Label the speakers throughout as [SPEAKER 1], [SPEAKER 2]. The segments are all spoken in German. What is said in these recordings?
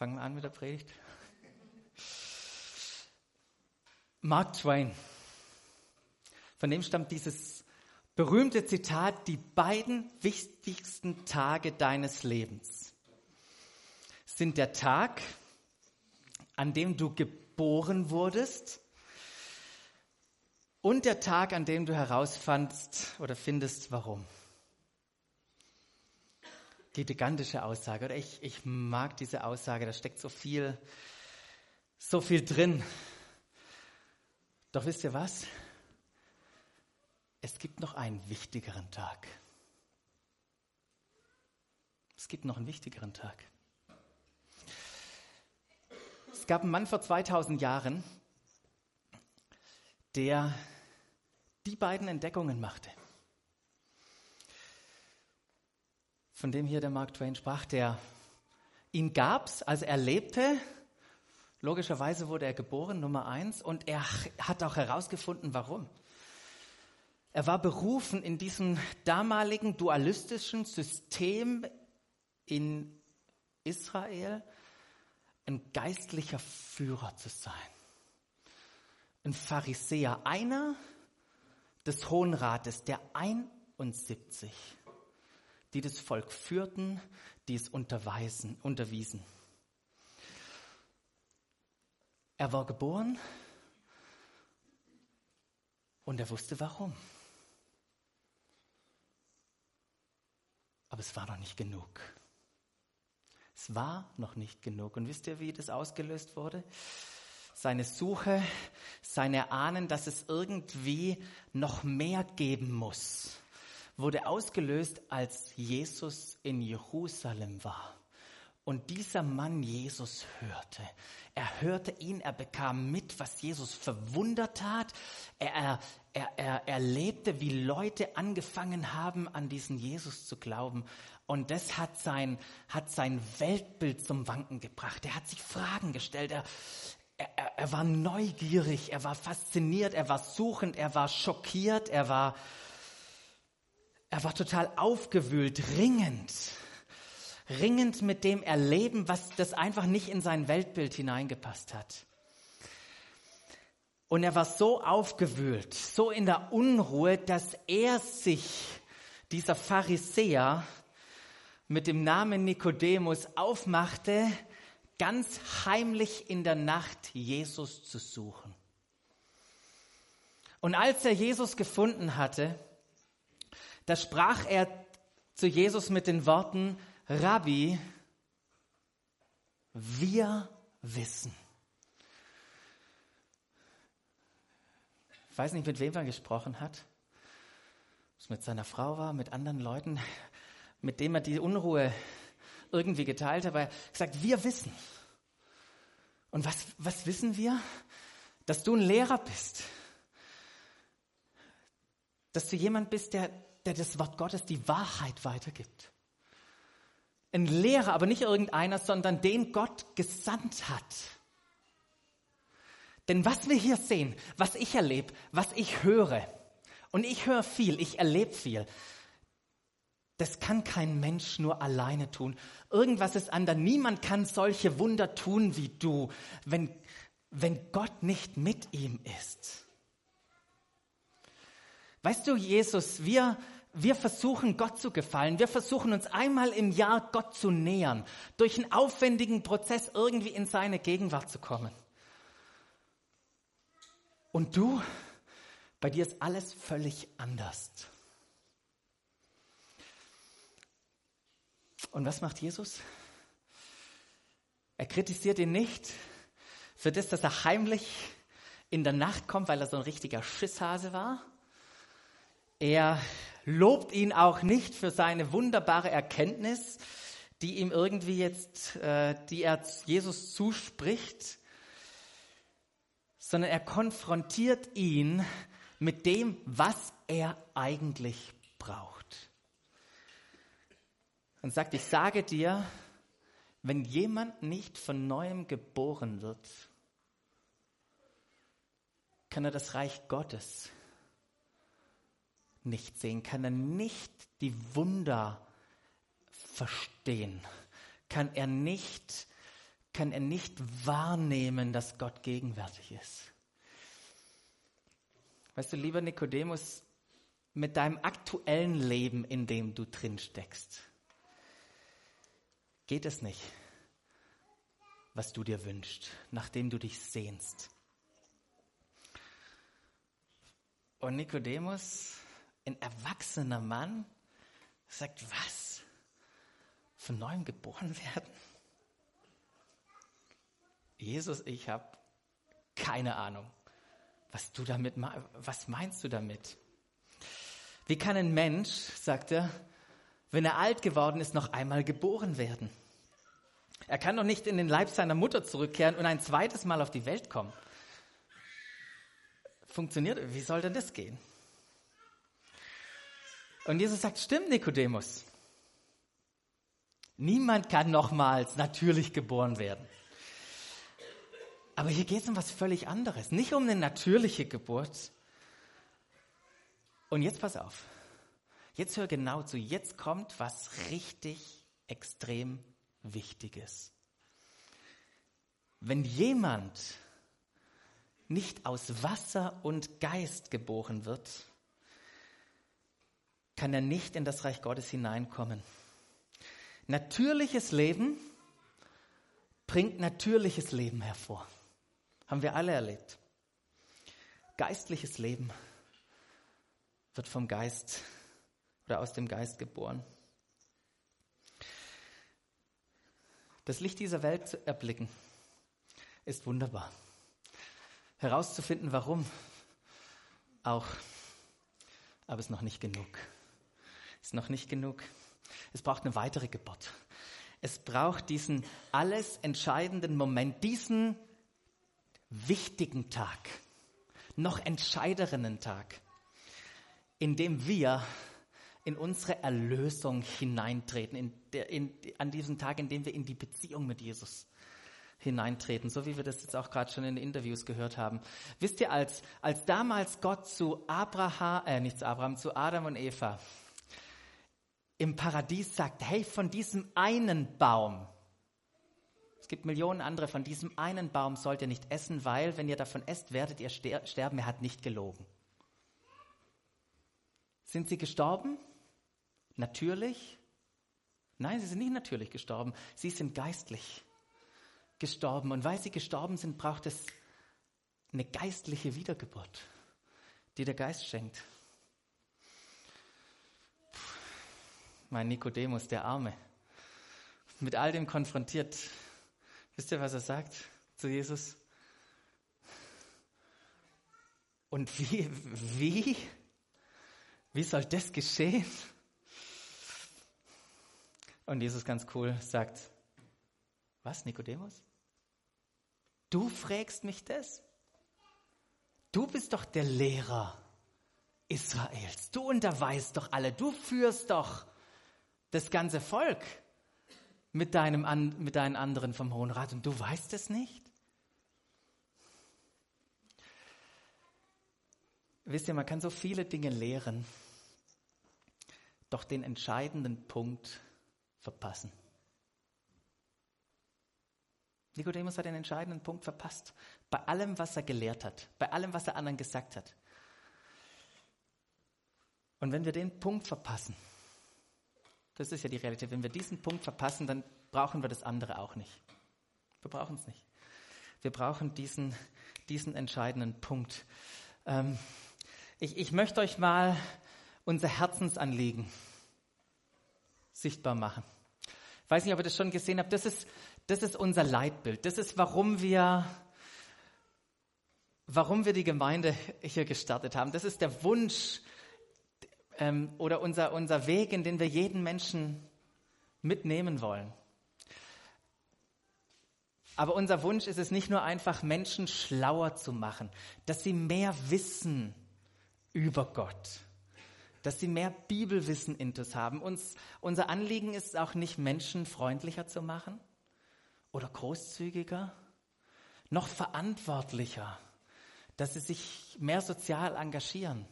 [SPEAKER 1] Fangen wir an mit der Predigt. Mark Twain. Von dem stammt dieses berühmte Zitat, die beiden wichtigsten Tage deines Lebens sind der Tag, an dem du geboren wurdest und der Tag, an dem du herausfandst oder findest, warum. Die gigantische Aussage, oder ich, ich mag diese Aussage, da steckt so viel, so viel drin. Doch wisst ihr was? Es gibt noch einen wichtigeren Tag. Es gibt noch einen wichtigeren Tag. Es gab einen Mann vor 2000 Jahren, der die beiden Entdeckungen machte. Von dem hier der Mark Twain sprach, der ihn gab's, als er lebte. Logischerweise wurde er geboren, Nummer eins, und er hat auch herausgefunden, warum. Er war berufen, in diesem damaligen dualistischen System in Israel ein geistlicher Führer zu sein. Ein Pharisäer, einer des Hohen Rates, der 71, die das Volk führten, die es unterweisen, unterwiesen. Er war geboren und er wusste warum. Aber es war noch nicht genug. Es war noch nicht genug. Und wisst ihr, wie das ausgelöst wurde? Seine Suche, seine Ahnen, dass es irgendwie noch mehr geben muss, wurde ausgelöst, als Jesus in Jerusalem war. Und dieser Mann Jesus hörte. Er hörte ihn, er bekam mit, was Jesus verwundert hat. Er, er, er, er erlebte, wie Leute angefangen haben, an diesen Jesus zu glauben. Und das hat sein, hat sein Weltbild zum Wanken gebracht. Er hat sich Fragen gestellt. Er, er, er war neugierig, er war fasziniert, er war suchend, er war schockiert, er war, er war total aufgewühlt, ringend ringend mit dem erleben, was das einfach nicht in sein Weltbild hineingepasst hat. Und er war so aufgewühlt, so in der Unruhe, dass er sich, dieser Pharisäer, mit dem Namen Nikodemus aufmachte, ganz heimlich in der Nacht Jesus zu suchen. Und als er Jesus gefunden hatte, da sprach er zu Jesus mit den Worten, Rabbi, wir wissen. Ich weiß nicht, mit wem er gesprochen hat. Ob es mit seiner Frau war, mit anderen Leuten, mit dem er die Unruhe irgendwie geteilt hat. Aber er hat gesagt, wir wissen. Und was, was wissen wir? Dass du ein Lehrer bist. Dass du jemand bist, der, der das Wort Gottes, die Wahrheit weitergibt. Ein Lehrer, aber nicht irgendeiner, sondern den Gott gesandt hat. Denn was wir hier sehen, was ich erlebe, was ich höre, und ich höre viel, ich erlebe viel, das kann kein Mensch nur alleine tun. Irgendwas ist anders. Niemand kann solche Wunder tun wie du, wenn, wenn Gott nicht mit ihm ist. Weißt du, Jesus, wir, wir versuchen Gott zu gefallen. Wir versuchen uns einmal im Jahr Gott zu nähern, durch einen aufwendigen Prozess irgendwie in seine Gegenwart zu kommen. Und du, bei dir ist alles völlig anders. Und was macht Jesus? Er kritisiert ihn nicht für das, dass er heimlich in der Nacht kommt, weil er so ein richtiger Schisshase war. Er lobt ihn auch nicht für seine wunderbare Erkenntnis, die ihm irgendwie jetzt, äh, die er Jesus zuspricht, sondern er konfrontiert ihn mit dem, was er eigentlich braucht. Und sagt, ich sage dir, wenn jemand nicht von neuem geboren wird, kann er das Reich Gottes nicht sehen, kann er nicht die Wunder verstehen, kann er nicht kann er nicht wahrnehmen, dass Gott gegenwärtig ist. Weißt du, lieber Nikodemus, mit deinem aktuellen Leben, in dem du drin steckst, geht es nicht, was du dir wünschst, nachdem du dich sehnst. Und Nikodemus, ein erwachsener Mann, sagt, was? Von neuem geboren werden? Jesus, ich habe keine Ahnung, was du damit, was meinst du damit? Wie kann ein Mensch, sagt er, wenn er alt geworden ist, noch einmal geboren werden? Er kann doch nicht in den Leib seiner Mutter zurückkehren und ein zweites Mal auf die Welt kommen. Funktioniert, wie soll denn das gehen? Und Jesus sagt, stimmt, Nikodemus. Niemand kann nochmals natürlich geboren werden. Aber hier geht es um was völlig anderes. Nicht um eine natürliche Geburt. Und jetzt pass auf. Jetzt hör genau zu. Jetzt kommt was richtig extrem Wichtiges. Wenn jemand nicht aus Wasser und Geist geboren wird, kann er nicht in das Reich Gottes hineinkommen. Natürliches Leben bringt natürliches Leben hervor. Haben wir alle erlebt. Geistliches Leben wird vom Geist oder aus dem Geist geboren. Das Licht dieser Welt zu erblicken, ist wunderbar. Herauszufinden, warum, auch. Aber es ist noch nicht genug. Ist noch nicht genug. Es braucht eine weitere Geburt. Es braucht diesen alles entscheidenden Moment, diesen wichtigen Tag, noch entscheideren Tag, in dem wir in unsere Erlösung hineintreten, in der, in, an diesem Tag, in dem wir in die Beziehung mit Jesus hineintreten, so wie wir das jetzt auch gerade schon in den Interviews gehört haben. Wisst ihr, als, als damals Gott zu Abraham, äh, nicht zu Abraham, zu Adam und Eva im Paradies sagt, hey, von diesem einen Baum, gibt Millionen andere. Von diesem einen Baum sollt ihr nicht essen, weil, wenn ihr davon esst, werdet ihr sterben. Er hat nicht gelogen. Sind sie gestorben? Natürlich? Nein, sie sind nicht natürlich gestorben. Sie sind geistlich gestorben. Und weil sie gestorben sind, braucht es eine geistliche Wiedergeburt, die der Geist schenkt. Mein Nikodemus, der Arme, mit all dem konfrontiert, Wisst ihr, was er sagt zu Jesus? Und wie, wie, wie soll das geschehen? Und Jesus ganz cool sagt, was, Nikodemus? Du fragst mich das? Du bist doch der Lehrer Israels. Du unterweist doch alle. Du führst doch das ganze Volk mit, deinem, mit deinen anderen vom Hohen Rat und du weißt es nicht? Wisst ihr, man kann so viele Dinge lehren, doch den entscheidenden Punkt verpassen. Nikodemus hat den entscheidenden Punkt verpasst. Bei allem, was er gelehrt hat, bei allem, was er anderen gesagt hat. Und wenn wir den Punkt verpassen, das ist ja die Realität. Wenn wir diesen Punkt verpassen, dann brauchen wir das andere auch nicht. Wir brauchen es nicht. Wir brauchen diesen, diesen entscheidenden Punkt. Ähm, ich, ich möchte euch mal unser Herzensanliegen sichtbar machen. Ich weiß nicht, ob ihr das schon gesehen habt. Das ist, das ist unser Leitbild. Das ist, warum wir, warum wir die Gemeinde hier gestartet haben. Das ist der Wunsch, ähm, oder unser, unser Weg, in den wir jeden Menschen mitnehmen wollen. Aber unser Wunsch ist es nicht nur einfach, Menschen schlauer zu machen, dass sie mehr wissen über Gott, dass sie mehr Bibelwissen intus haben. Uns, unser Anliegen ist auch nicht, Menschen freundlicher zu machen oder großzügiger, noch verantwortlicher, dass sie sich mehr sozial engagieren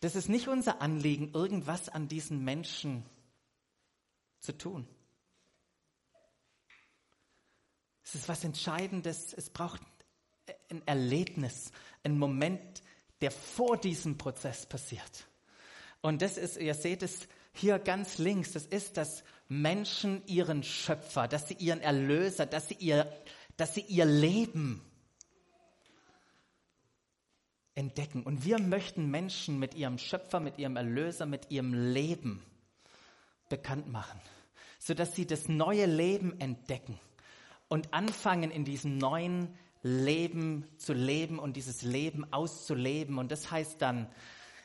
[SPEAKER 1] das ist nicht unser Anliegen, irgendwas an diesen Menschen zu tun. Es ist was Entscheidendes. Es braucht ein Erlebnis, ein Moment, der vor diesem Prozess passiert. Und das ist, ihr seht es hier ganz links, das ist, dass Menschen ihren Schöpfer, dass sie ihren Erlöser, dass sie ihr, dass sie ihr Leben entdecken. Und wir möchten Menschen mit ihrem Schöpfer, mit ihrem Erlöser, mit ihrem Leben bekannt machen, sodass sie das neue Leben entdecken und anfangen in diesem neuen Leben zu leben und dieses Leben auszuleben. Und das heißt dann,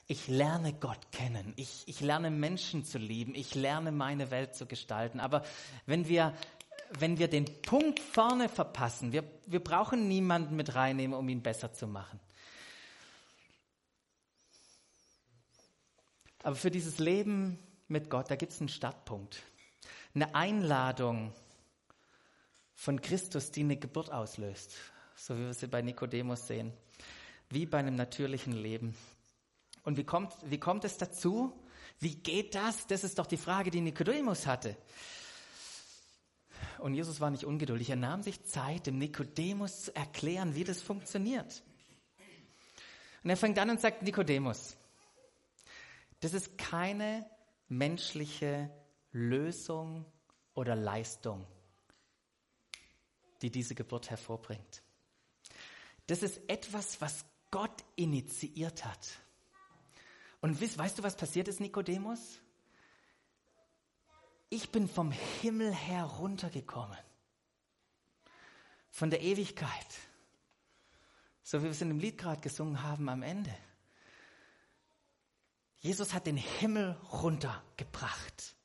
[SPEAKER 1] ich lerne Gott kennen, ich, ich lerne Menschen zu lieben, ich lerne meine Welt zu gestalten. Aber wenn wir, wenn wir den Punkt vorne verpassen, wir, wir brauchen niemanden mit reinnehmen, um ihn besser zu machen. Aber für dieses Leben mit Gott, da gibt es einen Startpunkt. Eine Einladung von Christus, die eine Geburt auslöst. So wie wir sie bei Nikodemus sehen. Wie bei einem natürlichen Leben. Und wie kommt, wie kommt es dazu? Wie geht das? Das ist doch die Frage, die Nikodemus hatte. Und Jesus war nicht ungeduldig. Er nahm sich Zeit, dem Nikodemus zu erklären, wie das funktioniert. Und er fängt an und sagt, Nikodemus, das ist keine menschliche Lösung oder Leistung, die diese Geburt hervorbringt. Das ist etwas, was Gott initiiert hat. Und weißt, weißt du, was passiert ist, Nikodemus? Ich bin vom Himmel heruntergekommen. Von der Ewigkeit. So wie wir es in dem Lied gerade gesungen haben am Ende. Jesus hat den Himmel runtergebracht.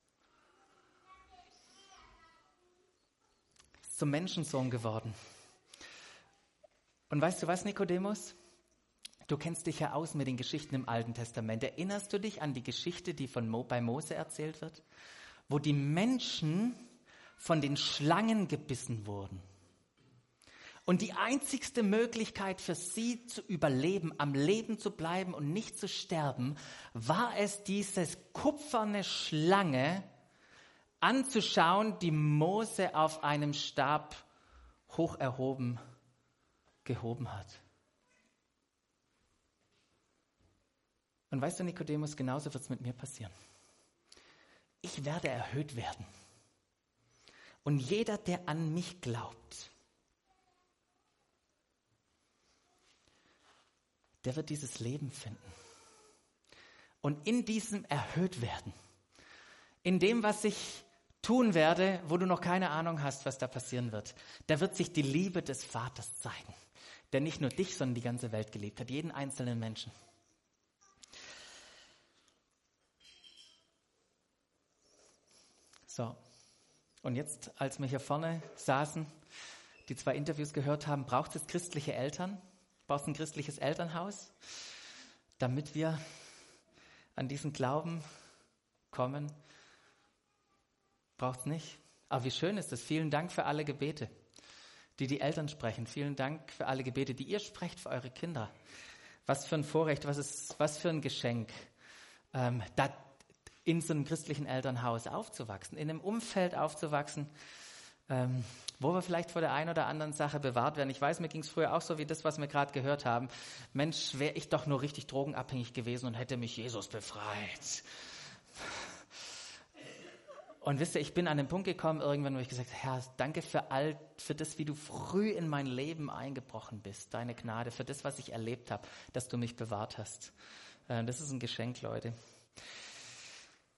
[SPEAKER 1] Ist zum Menschensohn geworden. Und weißt du was, Nikodemus? Du kennst dich ja aus mit den Geschichten im Alten Testament. Erinnerst du dich an die Geschichte, die von Mo, bei Mose erzählt wird? Wo die Menschen von den Schlangen gebissen wurden. Und die einzigste Möglichkeit für sie zu überleben, am Leben zu bleiben und nicht zu sterben, war es, diese kupferne Schlange anzuschauen, die Mose auf einem Stab hoch erhoben gehoben hat. Und weißt du, Nikodemus, genauso wird es mit mir passieren. Ich werde erhöht werden. Und jeder, der an mich glaubt, der wird dieses Leben finden. Und in diesem erhöht werden, in dem, was ich tun werde, wo du noch keine Ahnung hast, was da passieren wird, da wird sich die Liebe des Vaters zeigen, der nicht nur dich, sondern die ganze Welt geliebt hat, jeden einzelnen Menschen. So, und jetzt, als wir hier vorne saßen, die zwei Interviews gehört haben, braucht es christliche Eltern? Brauchst ein christliches Elternhaus, damit wir an diesen Glauben kommen? Braucht es nicht. Aber wie schön ist es. Vielen Dank für alle Gebete, die die Eltern sprechen. Vielen Dank für alle Gebete, die ihr sprecht für eure Kinder. Was für ein Vorrecht, was, ist, was für ein Geschenk, ähm, da in so einem christlichen Elternhaus aufzuwachsen, in einem Umfeld aufzuwachsen, ähm, wo wir vielleicht vor der einen oder anderen Sache bewahrt werden. Ich weiß, mir ging es früher auch so wie das, was wir gerade gehört haben. Mensch, wäre ich doch nur richtig drogenabhängig gewesen und hätte mich Jesus befreit. Und wisst ihr, ich bin an den Punkt gekommen irgendwann, wo ich gesagt habe, Herr, danke für all, für das, wie du früh in mein Leben eingebrochen bist, deine Gnade, für das, was ich erlebt habe, dass du mich bewahrt hast. Äh, das ist ein Geschenk, Leute.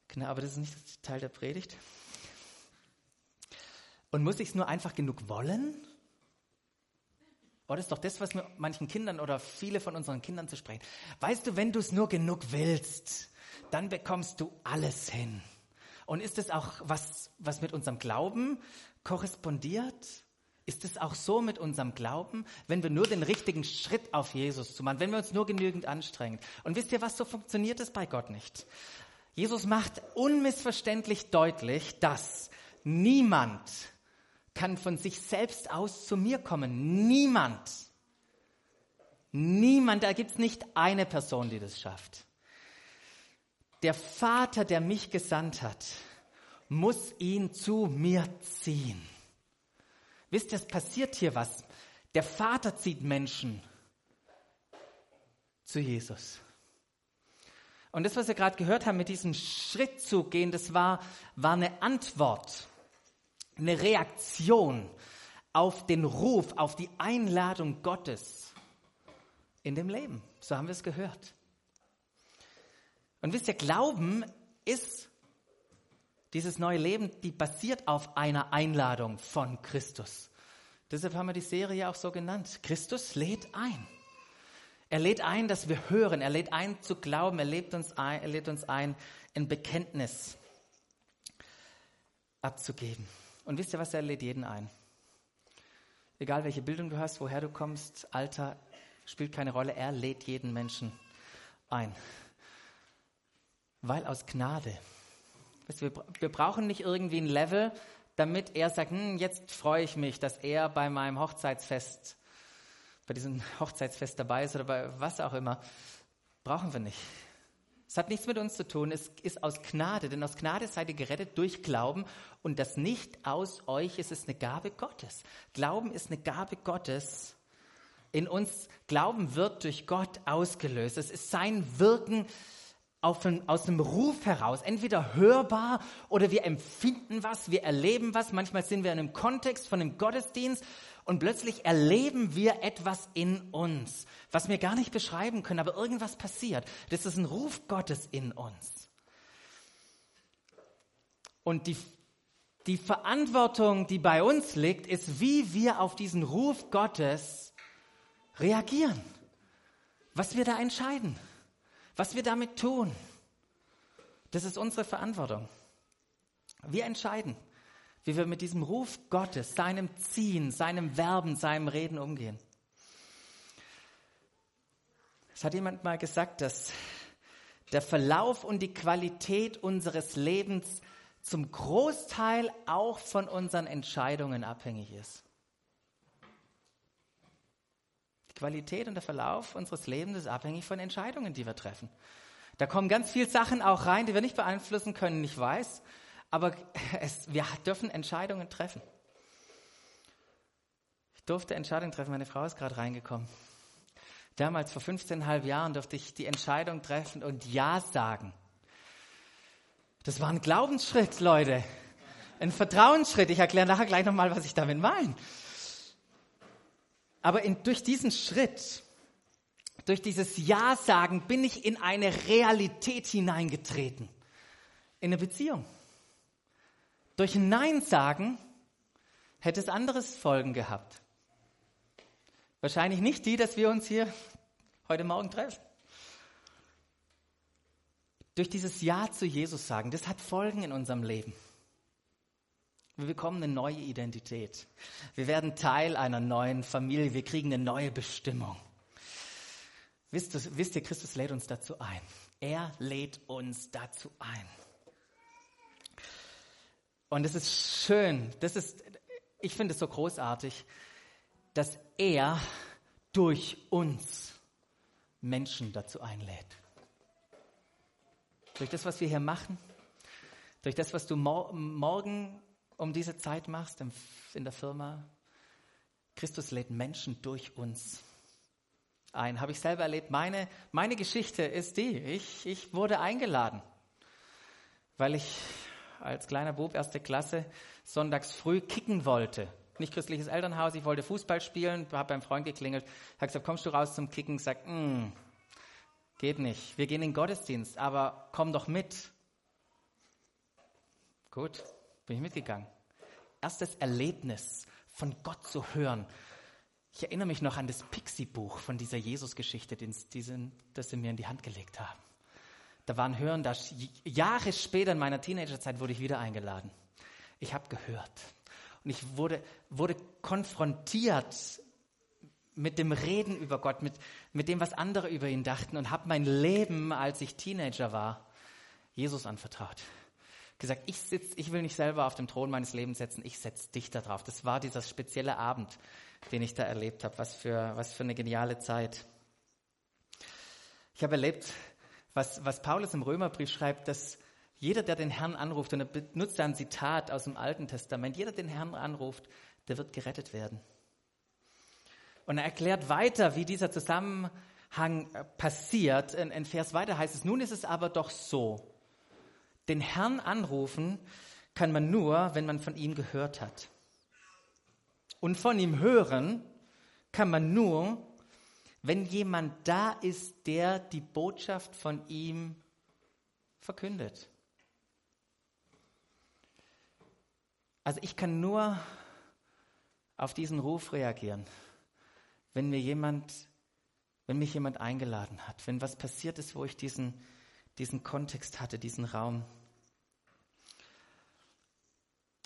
[SPEAKER 1] Genau, aber das ist nicht Teil der Predigt. Und muss ich es nur einfach genug wollen? Oder ist doch das, was wir manchen Kindern oder viele von unseren Kindern zu sprechen. Weißt du, wenn du es nur genug willst, dann bekommst du alles hin. Und ist es auch was, was mit unserem Glauben korrespondiert? Ist es auch so mit unserem Glauben, wenn wir nur den richtigen Schritt auf Jesus zu machen, wenn wir uns nur genügend anstrengen? Und wisst ihr was, so funktioniert es bei Gott nicht. Jesus macht unmissverständlich deutlich, dass niemand kann von sich selbst aus zu mir kommen. Niemand. Niemand, da gibt es nicht eine Person, die das schafft. Der Vater, der mich gesandt hat, muss ihn zu mir ziehen. Wisst ihr, es passiert hier was. Der Vater zieht Menschen zu Jesus. Und das, was wir gerade gehört haben, mit diesem Schritt zu gehen, das war, war eine Antwort, eine Reaktion auf den Ruf, auf die Einladung Gottes in dem Leben. So haben wir es gehört. Und wisst ihr, Glauben ist dieses neue Leben, die basiert auf einer Einladung von Christus. Deshalb haben wir die Serie auch so genannt. Christus lädt ein. Er lädt ein, dass wir hören. Er lädt ein zu glauben. Er lädt uns ein, er lädt uns ein ein Bekenntnis abzugeben. Und wisst ihr was? Er lädt jeden ein. Egal welche Bildung du hast, woher du kommst, Alter, spielt keine Rolle. Er lädt jeden Menschen ein. Weil aus Gnade. Wir, wir brauchen nicht irgendwie ein Level, damit er sagt, hm, jetzt freue ich mich, dass er bei meinem Hochzeitsfest, bei diesem Hochzeitsfest dabei ist oder bei was auch immer. Brauchen wir nicht. Es hat nichts mit uns zu tun, es ist aus Gnade, denn aus Gnade seid ihr gerettet durch Glauben und das nicht aus euch, es ist eine Gabe Gottes. Glauben ist eine Gabe Gottes. In uns Glauben wird durch Gott ausgelöst. Es ist sein Wirken, ein, aus dem Ruf heraus, entweder hörbar oder wir empfinden was, wir erleben was. Manchmal sind wir in einem Kontext von einem Gottesdienst und plötzlich erleben wir etwas in uns, was wir gar nicht beschreiben können, aber irgendwas passiert. Das ist ein Ruf Gottes in uns. Und die, die Verantwortung, die bei uns liegt, ist, wie wir auf diesen Ruf Gottes reagieren, was wir da entscheiden. Was wir damit tun, das ist unsere Verantwortung. Wir entscheiden, wie wir mit diesem Ruf Gottes, seinem Ziehen, seinem Werben, seinem Reden umgehen. Es hat jemand mal gesagt, dass der Verlauf und die Qualität unseres Lebens zum Großteil auch von unseren Entscheidungen abhängig ist. Qualität und der Verlauf unseres Lebens ist abhängig von Entscheidungen, die wir treffen. Da kommen ganz viele Sachen auch rein, die wir nicht beeinflussen können, ich weiß, aber es, wir dürfen Entscheidungen treffen. Ich durfte Entscheidungen treffen, meine Frau ist gerade reingekommen. Damals, vor 15,5 Jahren, durfte ich die Entscheidung treffen und Ja sagen. Das war ein Glaubensschritt, Leute. Ein Vertrauensschritt. Ich erkläre nachher gleich nochmal, was ich damit meine. Aber in, durch diesen Schritt, durch dieses Ja sagen, bin ich in eine Realität hineingetreten. In eine Beziehung. Durch ein Nein sagen hätte es anderes Folgen gehabt. Wahrscheinlich nicht die, dass wir uns hier heute Morgen treffen. Durch dieses Ja zu Jesus sagen, das hat Folgen in unserem Leben. Wir bekommen eine neue Identität. Wir werden Teil einer neuen Familie. Wir kriegen eine neue Bestimmung. Wisst, ihr, wisst ihr, Christus lädt uns dazu ein. Er lädt uns dazu ein. Und es ist schön, das ist, ich finde es so großartig, dass er durch uns Menschen dazu einlädt. Durch das, was wir hier machen, durch das, was du morgen um diese Zeit machst in der Firma. Christus lädt Menschen durch uns ein. Habe ich selber erlebt. Meine, meine Geschichte ist die. Ich, ich wurde eingeladen, weil ich als kleiner Bub erste Klasse sonntags früh kicken wollte. Nicht christliches Elternhaus, ich wollte Fußball spielen, habe beim Freund geklingelt, habe gesagt, kommst du raus zum Kicken? Sagt, mm, geht nicht. Wir gehen in den Gottesdienst, aber komm doch mit. Gut, bin ich mitgegangen. Erstes Erlebnis von Gott zu hören. Ich erinnere mich noch an das Pixie-Buch von dieser Jesus-Geschichte, das sie mir in die Hand gelegt haben. Da waren Hören, da Jahre später in meiner Teenagerzeit wurde ich wieder eingeladen. Ich habe gehört. Und ich wurde, wurde konfrontiert mit dem Reden über Gott, mit, mit dem, was andere über ihn dachten und habe mein Leben, als ich Teenager war, Jesus anvertraut gesagt, ich sitz, ich will nicht selber auf dem Thron meines Lebens setzen, ich setze dich da drauf. Das war dieser spezielle Abend, den ich da erlebt habe. Was für, was für eine geniale Zeit. Ich habe erlebt, was, was Paulus im Römerbrief schreibt, dass jeder, der den Herrn anruft, und er benutzt ein Zitat aus dem Alten Testament, jeder, der den Herrn anruft, der wird gerettet werden. Und er erklärt weiter, wie dieser Zusammenhang äh, passiert. In, in Vers weiter heißt es, nun ist es aber doch so, den Herrn anrufen kann man nur, wenn man von ihm gehört hat. Und von ihm hören kann man nur, wenn jemand da ist, der die Botschaft von ihm verkündet. Also ich kann nur auf diesen Ruf reagieren, wenn mir jemand, wenn mich jemand eingeladen hat, wenn was passiert ist, wo ich diesen, diesen Kontext hatte, diesen Raum.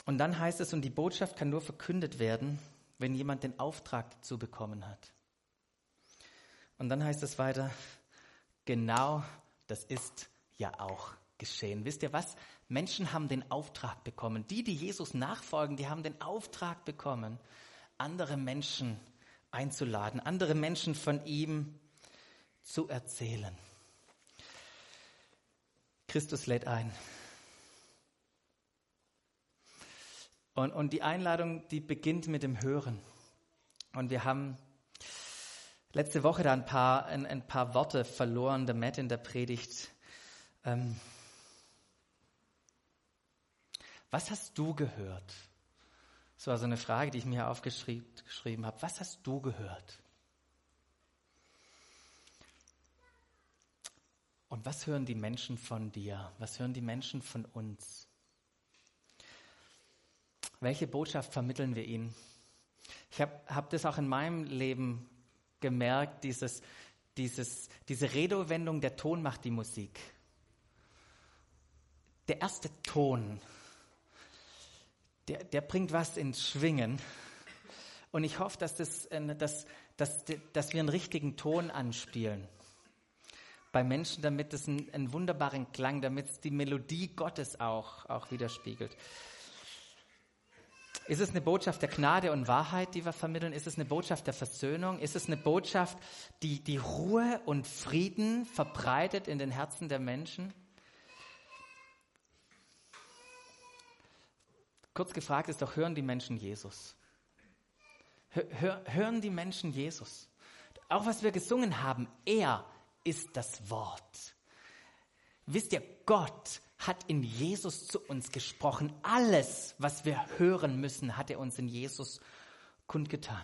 [SPEAKER 1] Und dann heißt es, und die Botschaft kann nur verkündet werden, wenn jemand den Auftrag dazu bekommen hat. Und dann heißt es weiter, genau das ist ja auch geschehen. Wisst ihr was? Menschen haben den Auftrag bekommen. Die, die Jesus nachfolgen, die haben den Auftrag bekommen, andere Menschen einzuladen, andere Menschen von ihm zu erzählen. Christus lädt ein. Und, und die Einladung, die beginnt mit dem Hören. Und wir haben letzte Woche da ein paar, ein, ein paar Worte verloren, der Matt in der Predigt. Ähm, was hast du gehört? Das war so eine Frage, die ich mir aufgeschrieben habe. Was hast du gehört? Und was hören die Menschen von dir? Was hören die Menschen von uns? Welche Botschaft vermitteln wir ihnen? Ich habe hab das auch in meinem Leben gemerkt, dieses, dieses, diese Redewendung, der Ton macht die Musik. Der erste Ton, der, der bringt was ins Schwingen. Und ich hoffe, dass, das, äh, dass, dass, dass wir einen richtigen Ton anspielen bei Menschen, damit es einen, einen wunderbaren Klang, damit es die Melodie Gottes auch, auch widerspiegelt. Ist es eine Botschaft der Gnade und Wahrheit, die wir vermitteln? Ist es eine Botschaft der Versöhnung? Ist es eine Botschaft, die die Ruhe und Frieden verbreitet in den Herzen der Menschen? Kurz gefragt ist doch, hören die Menschen Jesus? Hör, hören die Menschen Jesus? Auch was wir gesungen haben, er ist das Wort. Wisst ihr, Gott hat in Jesus zu uns gesprochen. Alles, was wir hören müssen, hat er uns in Jesus kundgetan.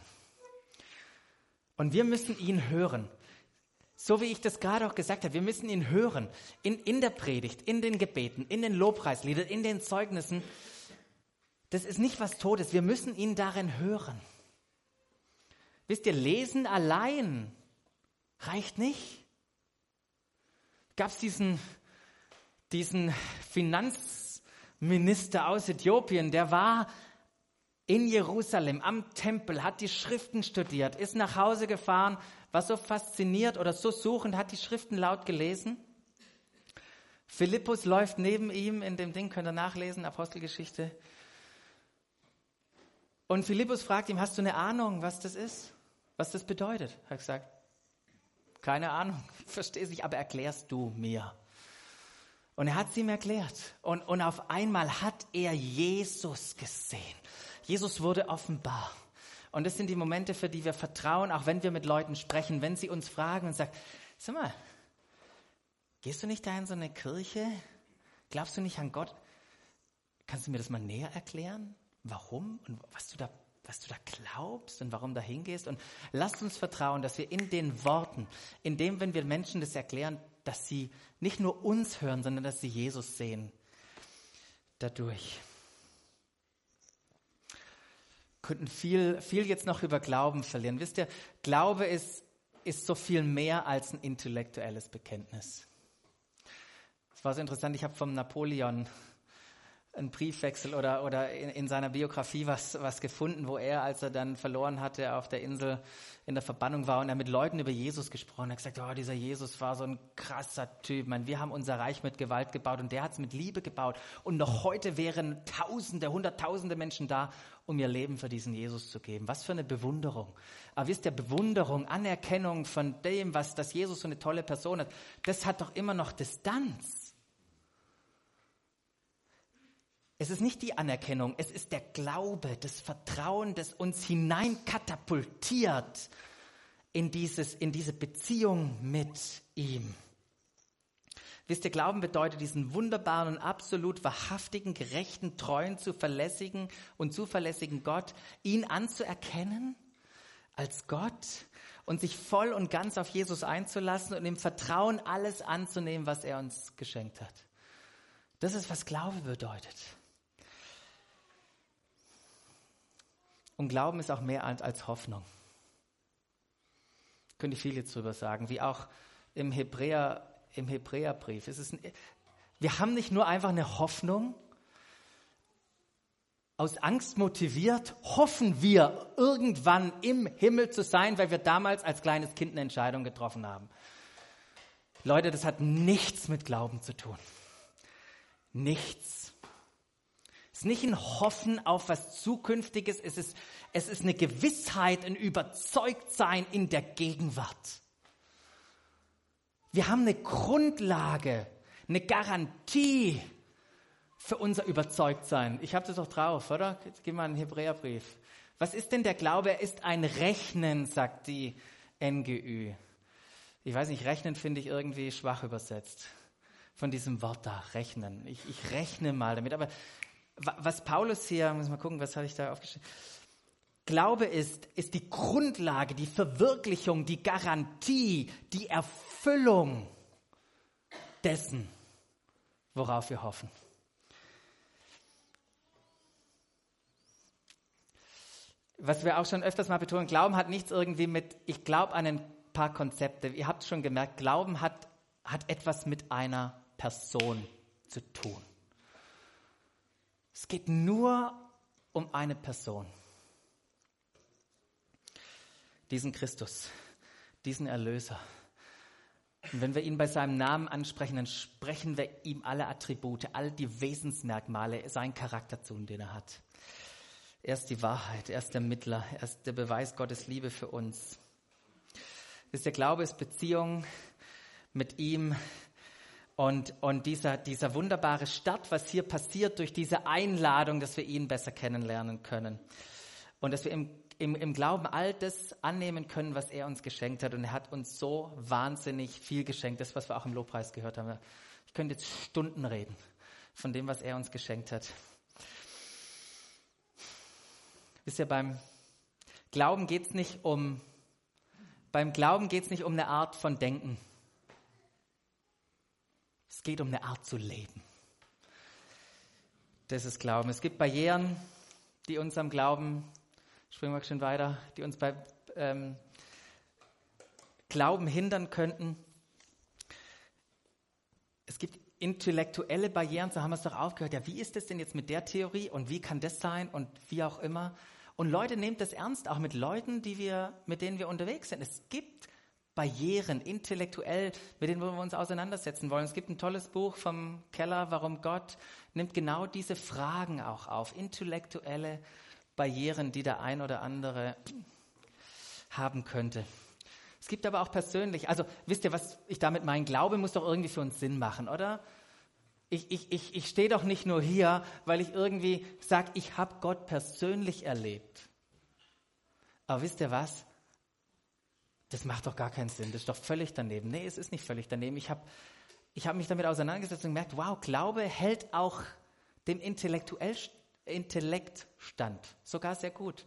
[SPEAKER 1] Und wir müssen ihn hören. So wie ich das gerade auch gesagt habe, wir müssen ihn hören. In, in der Predigt, in den Gebeten, in den Lobpreisliedern, in den Zeugnissen. Das ist nicht was Todes. Wir müssen ihn darin hören. Wisst ihr, lesen allein reicht nicht. Gab es diesen diesen Finanzminister aus Äthiopien, der war in Jerusalem am Tempel, hat die Schriften studiert, ist nach Hause gefahren, war so fasziniert oder so suchend, hat die Schriften laut gelesen. Philippus läuft neben ihm in dem Ding, könnt ihr nachlesen, Apostelgeschichte. Und Philippus fragt ihm, hast du eine Ahnung, was das ist? Was das bedeutet? Er hat gesagt, keine Ahnung, verstehe ich, aber erklärst du mir. Und er hat es ihm erklärt. Und, und auf einmal hat er Jesus gesehen. Jesus wurde offenbar. Und das sind die Momente, für die wir vertrauen, auch wenn wir mit Leuten sprechen, wenn sie uns fragen und sagen, sag mal, gehst du nicht da in so eine Kirche? Glaubst du nicht an Gott? Kannst du mir das mal näher erklären? Warum und was du da, was du da glaubst und warum da hingehst? Und lasst uns vertrauen, dass wir in den Worten, in dem, wenn wir Menschen das erklären, dass sie nicht nur uns hören, sondern dass sie Jesus sehen dadurch. Könnten viel, viel jetzt noch über Glauben verlieren. Wisst ihr, Glaube ist, ist so viel mehr als ein intellektuelles Bekenntnis. Es war so interessant, ich habe vom Napoleon einen Briefwechsel oder, oder in, in, seiner Biografie was, was gefunden, wo er, als er dann verloren hatte, auf der Insel in der Verbannung war und er mit Leuten über Jesus gesprochen hat, gesagt, oh, dieser Jesus war so ein krasser Typ. Man, wir haben unser Reich mit Gewalt gebaut und der hat es mit Liebe gebaut. Und noch heute wären Tausende, Hunderttausende Menschen da, um ihr Leben für diesen Jesus zu geben. Was für eine Bewunderung. Aber wisst ihr, Bewunderung, Anerkennung von dem, was, dass Jesus so eine tolle Person hat, das hat doch immer noch Distanz. Es ist nicht die Anerkennung, es ist der Glaube, das Vertrauen, das uns hineinkatapultiert in, dieses, in diese Beziehung mit ihm. Wisst ihr, Glauben bedeutet, diesen wunderbaren und absolut wahrhaftigen, gerechten, treuen, zuverlässigen und zuverlässigen Gott, ihn anzuerkennen als Gott und sich voll und ganz auf Jesus einzulassen und im Vertrauen alles anzunehmen, was er uns geschenkt hat. Das ist, was Glaube bedeutet. Und Glauben ist auch mehr als Hoffnung. Könnte ich viel jetzt drüber sagen, wie auch im, Hebräer, im Hebräerbrief. Es ist ein, wir haben nicht nur einfach eine Hoffnung, aus Angst motiviert, hoffen wir irgendwann im Himmel zu sein, weil wir damals als kleines Kind eine Entscheidung getroffen haben. Leute, das hat nichts mit Glauben zu tun. Nichts. Es ist nicht ein Hoffen auf was Zukünftiges, es ist, es ist eine Gewissheit, ein Überzeugtsein in der Gegenwart. Wir haben eine Grundlage, eine Garantie für unser Überzeugtsein. Ich habe das doch drauf, oder? Jetzt gehen wir einen Hebräerbrief. Was ist denn der Glaube? Er ist ein Rechnen, sagt die NGÜ. Ich weiß nicht, rechnen finde ich irgendwie schwach übersetzt. Von diesem Wort da, rechnen. Ich, ich rechne mal damit. Aber was Paulus hier, muss mal gucken, was habe ich da aufgeschrieben. Glaube ist, ist die Grundlage, die Verwirklichung, die Garantie, die Erfüllung dessen, worauf wir hoffen. Was wir auch schon öfters mal betonen, Glauben hat nichts irgendwie mit, ich glaube an ein paar Konzepte. Ihr habt schon gemerkt, Glauben hat, hat etwas mit einer Person zu tun. Es geht nur um eine Person. Diesen Christus, diesen Erlöser. Und wenn wir ihn bei seinem Namen ansprechen, dann sprechen wir ihm alle Attribute, all die Wesensmerkmale, seinen Charakter zu, den er hat. Er ist die Wahrheit, er ist der Mittler, er ist der Beweis Gottes Liebe für uns. Ist der Glaube ist Beziehung mit ihm, und, und dieser, dieser wunderbare Start, was hier passiert durch diese Einladung, dass wir ihn besser kennenlernen können. Und dass wir im, im, im Glauben all das annehmen können, was er uns geschenkt hat. Und er hat uns so wahnsinnig viel geschenkt. Das, was wir auch im Lobpreis gehört haben. Ich könnte jetzt Stunden reden von dem, was er uns geschenkt hat. Wisst ihr, beim Glauben geht es nicht um, beim Glauben geht nicht um eine Art von Denken. Es geht um eine Art zu leben. Das ist Glauben. Es gibt Barrieren, die uns am Glauben, springen wir schon weiter, die uns bei ähm, Glauben hindern könnten. Es gibt intellektuelle Barrieren, so haben wir es doch aufgehört. Ja, wie ist es denn jetzt mit der Theorie und wie kann das sein und wie auch immer? Und Leute, nehmt das ernst, auch mit Leuten, die wir, mit denen wir unterwegs sind. Es gibt Barrieren, intellektuell, mit denen wir uns auseinandersetzen wollen. Es gibt ein tolles Buch vom Keller, Warum Gott, nimmt genau diese Fragen auch auf. Intellektuelle Barrieren, die der ein oder andere haben könnte. Es gibt aber auch persönlich, also wisst ihr, was ich damit meine? Glaube muss doch irgendwie für uns Sinn machen, oder? Ich, ich, ich, ich stehe doch nicht nur hier, weil ich irgendwie sage, ich habe Gott persönlich erlebt. Aber wisst ihr was? Das macht doch gar keinen Sinn, das ist doch völlig daneben. Nee, es ist nicht völlig daneben. Ich habe ich hab mich damit auseinandergesetzt und gemerkt, wow, Glaube hält auch dem Intellektuell, Intellekt stand. Sogar sehr gut.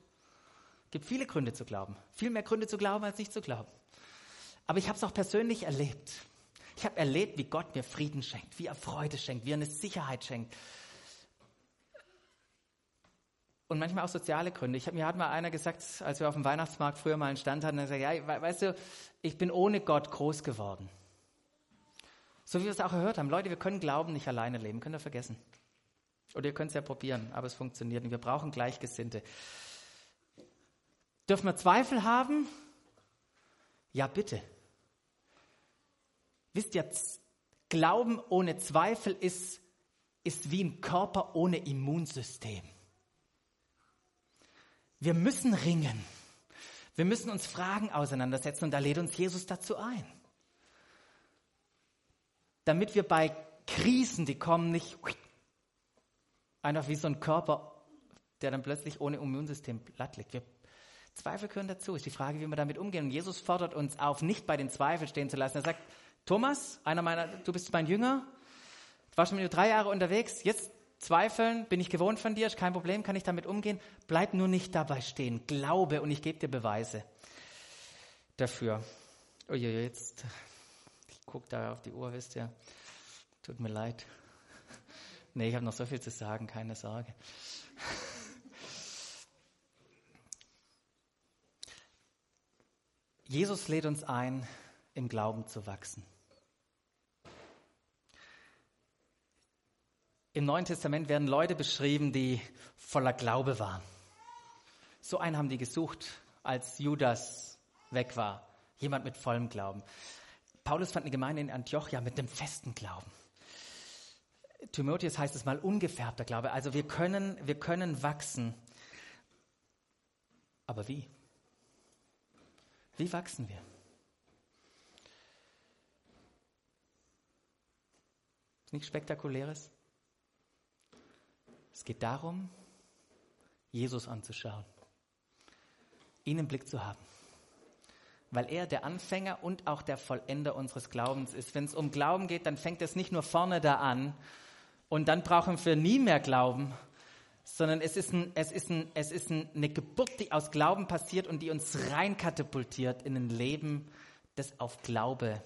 [SPEAKER 1] Gibt viele Gründe zu glauben. Viel mehr Gründe zu glauben, als nicht zu glauben. Aber ich habe es auch persönlich erlebt. Ich habe erlebt, wie Gott mir Frieden schenkt, wie er Freude schenkt, wie er eine Sicherheit schenkt, und manchmal auch soziale Gründe. Ich hab, mir hat mal einer gesagt, als wir auf dem Weihnachtsmarkt früher mal einen Stand hatten, er gesagt, ja, weißt du, ich bin ohne Gott groß geworden. So wie wir es auch gehört haben. Leute, wir können Glauben nicht alleine leben, könnt ihr vergessen. Oder ihr könnt es ja probieren, aber es funktioniert nicht. Wir brauchen Gleichgesinnte. Dürfen wir Zweifel haben? Ja, bitte. Wisst ihr, Glauben ohne Zweifel ist, ist wie ein Körper ohne Immunsystem. Wir müssen ringen. Wir müssen uns Fragen auseinandersetzen und da lädt uns Jesus dazu ein. Damit wir bei Krisen, die kommen, nicht Einfach wie so ein Körper, der dann plötzlich ohne Immunsystem platt liegt. Wir Zweifel gehören dazu. Ist die Frage, wie wir damit umgehen. Und Jesus fordert uns auf, nicht bei den Zweifeln stehen zu lassen. Er sagt, Thomas, einer meiner, du bist mein Jünger, du warst schon mit drei Jahre unterwegs, jetzt zweifeln, bin ich gewohnt von dir, ist kein Problem, kann ich damit umgehen. Bleib nur nicht dabei stehen. Glaube und ich gebe dir Beweise dafür. Uiui, jetzt, ich gucke da auf die Uhr, wisst ihr. Tut mir leid. Nee, ich habe noch so viel zu sagen, keine Sorge. Jesus lädt uns ein, im Glauben zu wachsen. Im Neuen Testament werden Leute beschrieben, die voller Glaube waren. So einen haben die gesucht, als Judas weg war. Jemand mit vollem Glauben. Paulus fand eine Gemeinde in Antiochia mit einem festen Glauben. Timotheus heißt es mal ungefärbter Glaube. Also wir können, wir können wachsen. Aber wie? Wie wachsen wir? Nichts Spektakuläres? Es geht darum, Jesus anzuschauen, ihn im Blick zu haben. Weil er der Anfänger und auch der Vollender unseres Glaubens ist. Wenn es um Glauben geht, dann fängt es nicht nur vorne da an und dann brauchen wir nie mehr Glauben, sondern es ist, ein, es, ist ein, es ist eine Geburt, die aus Glauben passiert und die uns reinkatapultiert in ein Leben, das auf Glaube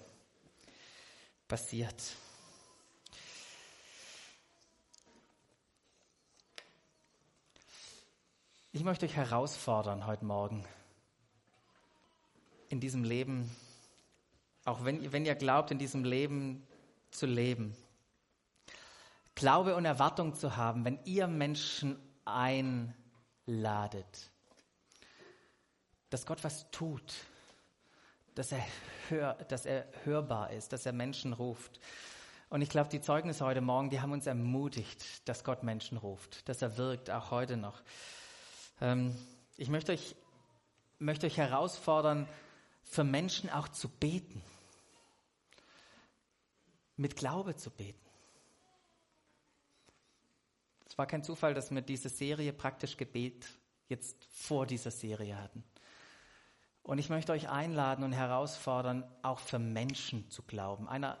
[SPEAKER 1] basiert. Ich möchte euch herausfordern heute Morgen, in diesem Leben, auch wenn, wenn ihr glaubt, in diesem Leben zu leben. Glaube und Erwartung zu haben, wenn ihr Menschen einladet, dass Gott was tut, dass er, hör, dass er hörbar ist, dass er Menschen ruft. Und ich glaube, die Zeugnisse heute Morgen, die haben uns ermutigt, dass Gott Menschen ruft, dass er wirkt, auch heute noch. Ähm, ich möchte euch, möchte euch herausfordern, für Menschen auch zu beten. Mit Glaube zu beten war kein Zufall, dass wir diese Serie praktisch Gebet jetzt vor dieser Serie hatten. Und ich möchte euch einladen und herausfordern, auch für Menschen zu glauben. Einer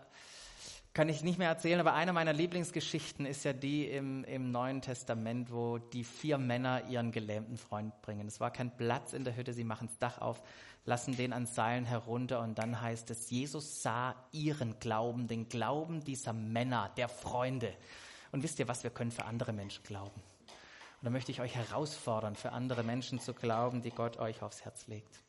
[SPEAKER 1] kann ich nicht mehr erzählen, aber eine meiner Lieblingsgeschichten ist ja die im, im Neuen Testament, wo die vier Männer ihren gelähmten Freund bringen. Es war kein Platz in der Hütte, sie machen das Dach auf, lassen den an Seilen herunter und dann heißt es, Jesus sah ihren Glauben, den Glauben dieser Männer, der Freunde. Und wisst ihr was, wir können für andere Menschen glauben. Und da möchte ich euch herausfordern, für andere Menschen zu glauben, die Gott euch aufs Herz legt.